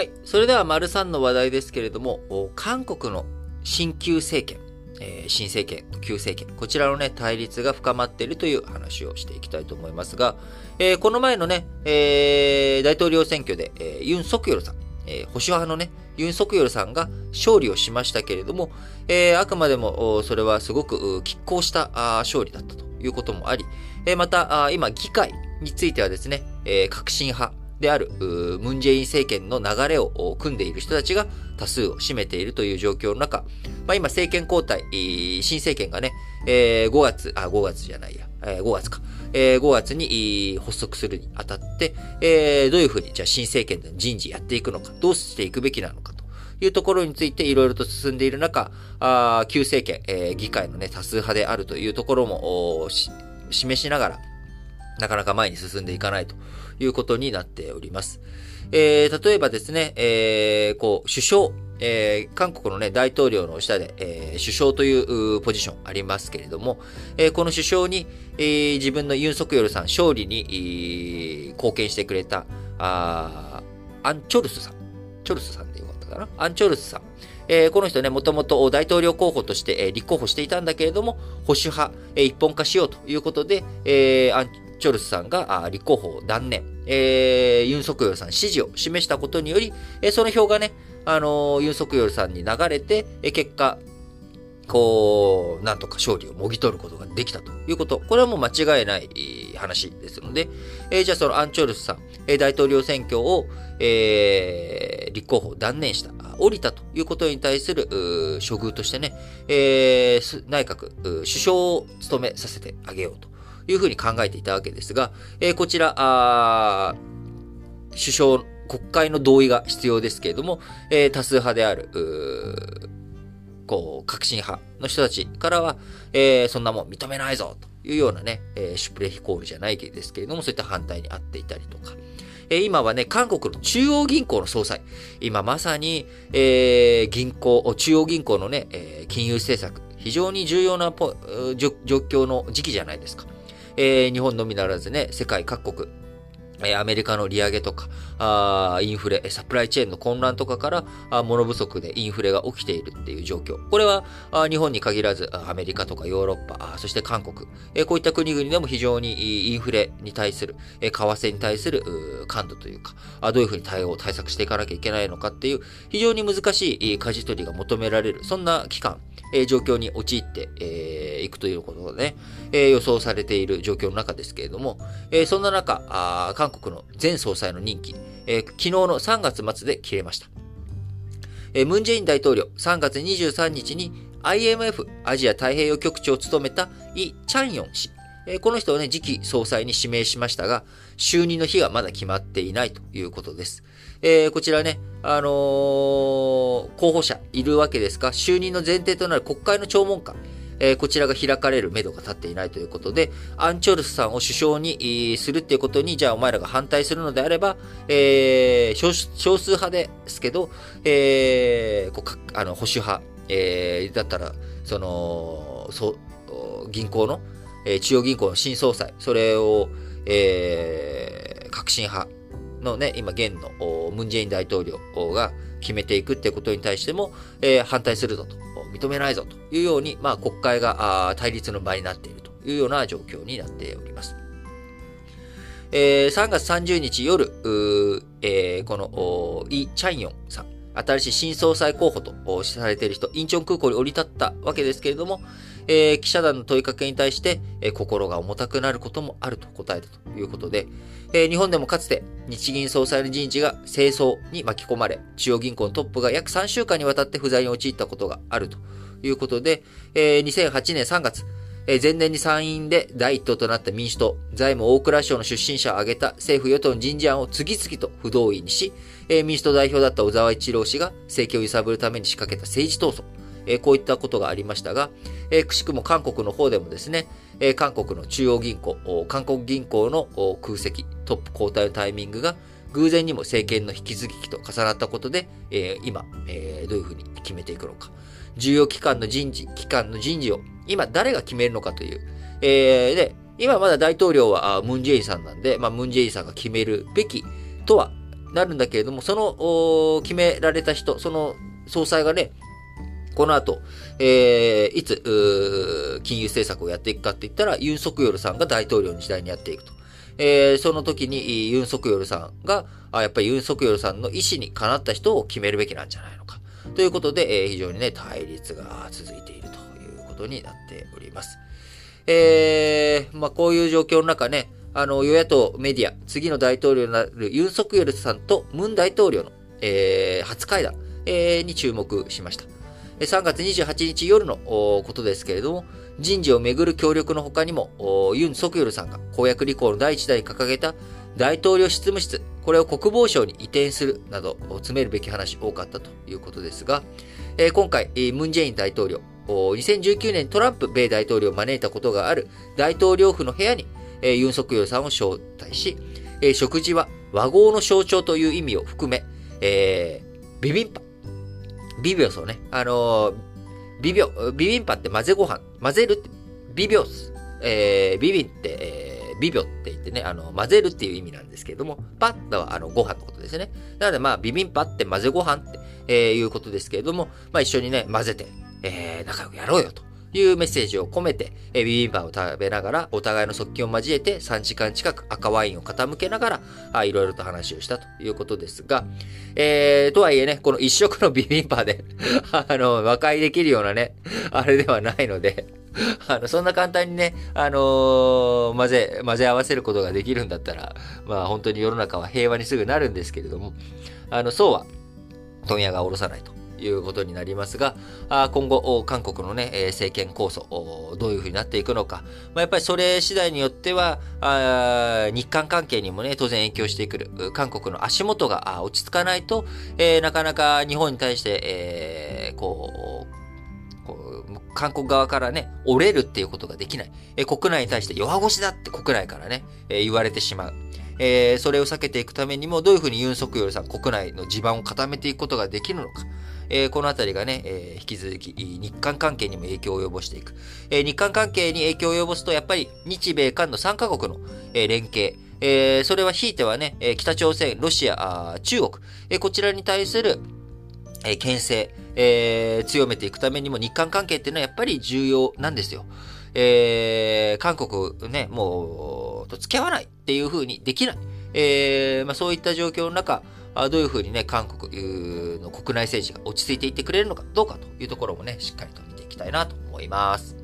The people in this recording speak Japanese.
はい。それでは、丸3の話題ですけれども、韓国の新旧政権、えー、新政権、旧政権、こちらのね、対立が深まっているという話をしていきたいと思いますが、えー、この前のね、えー、大統領選挙で、えー、ユン・ソクヨルさん、えー、保守派のね、ユン・ソクヨルさんが勝利をしましたけれども、えー、あくまでもそれはすごく拮抗した勝利だったということもあり、えー、また、今、議会についてはですね、えー、革新派、である、ムンジェイン政権の流れを組んでいる人たちが多数を占めているという状況の中、まあ、今政権交代、新政権がね、えー、5月、あ、5月じゃないや、えー、5月か、えー、5月に発足するにあたって、えー、どういうふうに、じゃあ新政権での人事やっていくのか、どうしていくべきなのかというところについていろいろと進んでいる中、あ旧政権、えー、議会のね、多数派であるというところも、示しながら、なかなか前に進んでいかないということになっております。えー、例えばですね、えー、こう、首相、えー、韓国のね、大統領の下で、え、首相というポジションありますけれども、え、この首相に、え、自分のユン・ソクヨルさん、勝利に、えー、貢献してくれた、あアン・チョルスさん。チョルスさんでよかったかな？アン・チョルスさん。えー、この人ね、もともと大統領候補として、えー、立候補していたんだけれども、保守派、えー、一本化しようということで、えー、チョルスさんが立候補を断念、えー、ユン・ソクヨルさん支持を示したことにより、えー、その票がね、あのー、ユン・ソクヨルさんに流れて、えー、結果、こう、なんとか勝利をもぎ取ることができたということ。これはもう間違いない話ですので、えー、じゃあそのアン・チョルスさん、えー、大統領選挙を、えー、立候補を断念した、降りたということに対する処遇としてね、えー、内閣、首相を務めさせてあげようというふうに考えていたわけですが、えー、こちら、あ首相、国会の同意が必要ですけれども、えー、多数派である、こう、革新派の人たちからは、えー、そんなもん認めないぞというようなね、えー、シュプレヒコールじゃないですけれども、そういった反対にあっていたりとか、えー、今はね、韓国の中央銀行の総裁、今まさに、えー、銀行、中央銀行のね、えー、金融政策、非常に重要なポ状況の時期じゃないですか。えー、日本のみならずね、世界各国、アメリカの利上げとか、あインフレ、サプライチェーンの混乱とかから、あ物不足でインフレが起きているっていう状況。これは、あ日本に限らず、アメリカとかヨーロッパ、そして韓国、えこういった国々でも非常にインフレに対する、え為替に対する感度というかあ、どういうふうに対応、対策していかなきゃいけないのかっていう、非常に難しい舵取りが求められる、そんな期間、え状況に陥ってい、えー、くということがね、え、予想されている状況の中ですけれども、え、そんな中あ、韓国の前総裁の任期、えー、昨日の3月末で切れました。えー、ムンジェイン大統領、3月23日に IMF アジア太平洋局長を務めたイ・チャンヨン氏、えこの人をね、次期総裁に指名しましたが、就任の日がまだ決まっていないということです。えー、こちらね、あのー、候補者いるわけですが、就任の前提となる国会の聴聞会、えー、こちらが開かれる目処が立っていないということで、アンチョルスさんを首相にするっていうことに、じゃあお前らが反対するのであれば、えー、少数派ですけど、えー、こうあの保守派、えー、だったら、その、そ銀行の、えー、中央銀行の新総裁、それを、えー、革新派のね、今現のムンジェイン大統領が決めていくってことに対しても、えー、反対するぞと、認めないぞというように、まあ国会が対立の場になっているというような状況になっております。えー、3月30日夜、えー、このイ・チャンヨンさん、新しい新総裁候補とされている人、インチョン空港に降り立ったわけですけれども、えー、記者団の問いかけに対して、えー、心が重たくなることもあると答えたということで、えー、日本でもかつて日銀総裁の人事が清掃に巻き込まれ、中央銀行のトップが約3週間にわたって不在に陥ったことがあるということで、えー、2008年3月、え、前年に参院で第一党となった民主党、財務大蔵省の出身者を挙げた政府与党の人事案を次々と不同意にし、え、民主党代表だった小沢一郎氏が政権を揺さぶるために仕掛けた政治闘争、えこういったことがありましたが、えくしくも韓国の方でもですね、え韓国の中央銀行、韓国銀行の空席、トップ交代のタイミングが偶然にも政権の引き継ぎと重なったことで、え今、えどういうふうに決めていくのか。重要機関の人事、機関の人事を今誰が決めるのかという。え、で、今まだ大統領はムンジェインさんなんで、まあ、ムンジェインさんが決めるべきとはなるんだけれども、その、決められた人、その総裁がね、この後、えー、いつ、金融政策をやっていくかって言ったら、ユン・ソクヨルさんが大統領の時代にやっていくと。えー、その時にユン・ソクヨルさんが、あやっぱりユン・ソクヨルさんの意思にかなった人を決めるべきなんじゃないのか。ということで、えー、非常にね、対立が続いているということになっております。えー、まあ、こういう状況の中ね、あの、与野党メディア、次の大統領になるユン・ソクヨルさんとムン大統領の、えー、初会談、えー、に注目しました。3月28日夜のことですけれども、人事をめぐる協力の他にも、ユン・ソクヨルさんが公約履行の第一弾に掲げた大統領執務室、これを国防省に移転するなど、詰めるべき話多かったということですが、今回、ムン・ジェイン大統領、2019年トランプ米大統領を招いたことがある大統領府の部屋に、ユン・ソクヨルさんを招待し、食事は和合の象徴という意味を含め、えー、ビビンパ、ビビオスをね、あのー、ビビオ、ビビンパって混ぜご飯、混ぜるって、ビビオス、えー、ビビンって、えー、ビビョって言ってね、あの、混ぜるっていう意味なんですけれども、パッとは、あの、ご飯のことですね。なので、まあ、ビビンパって混ぜご飯って、えー、いうことですけれども、まあ、一緒にね、混ぜて、えー、仲良くやろうよと。いうメッセージを込めて、えビビンバを食べながら、お互いの側近を交えて3時間近く赤ワインを傾けながら、いろいろと話をしたということですが、えー、とはいえね、この一食のビビンバで あの、和解できるようなね、あれではないので あの、そんな簡単にね、あのー、混ぜ、混ぜ合わせることができるんだったら、まあ本当に世の中は平和にすぐなるんですけれども、あの、そうは、問屋が下ろさないと。いうことになりますが、今後、韓国のね、政権構想、どういうふうになっていくのか、まあ、やっぱりそれ次第によっては、日韓関係にもね、当然影響してくる。韓国の足元が落ち着かないと、え、なかなか日本に対して、え、こう、韓国側からね、折れるっていうことができない。え国内に対して弱腰だって国内からね、え言われてしまう。えー、それを避けていくためにも、どういうふうにユン・ソクヨルさん国内の地盤を固めていくことができるのか。えー、このあたりがね、えー、引き続き日韓関係にも影響を及ぼしていく。えー、日韓関係に影響を及ぼすと、やっぱり日米韓の3カ国の、え、連携、え、それはひいてはね、え北朝鮮、ロシア、中国、え、こちらに対する、えー、牽制、え、強めていくためにも日韓関係っていうのはやっぱり重要なんですよ。え、韓国ね、もう、と付き合わないっていう風にできない。え、まあそういった状況の中、どういうふうにね、韓国の国内政治が落ち着いていってくれるのかどうかというところもね、しっかりと見ていきたいなと思います。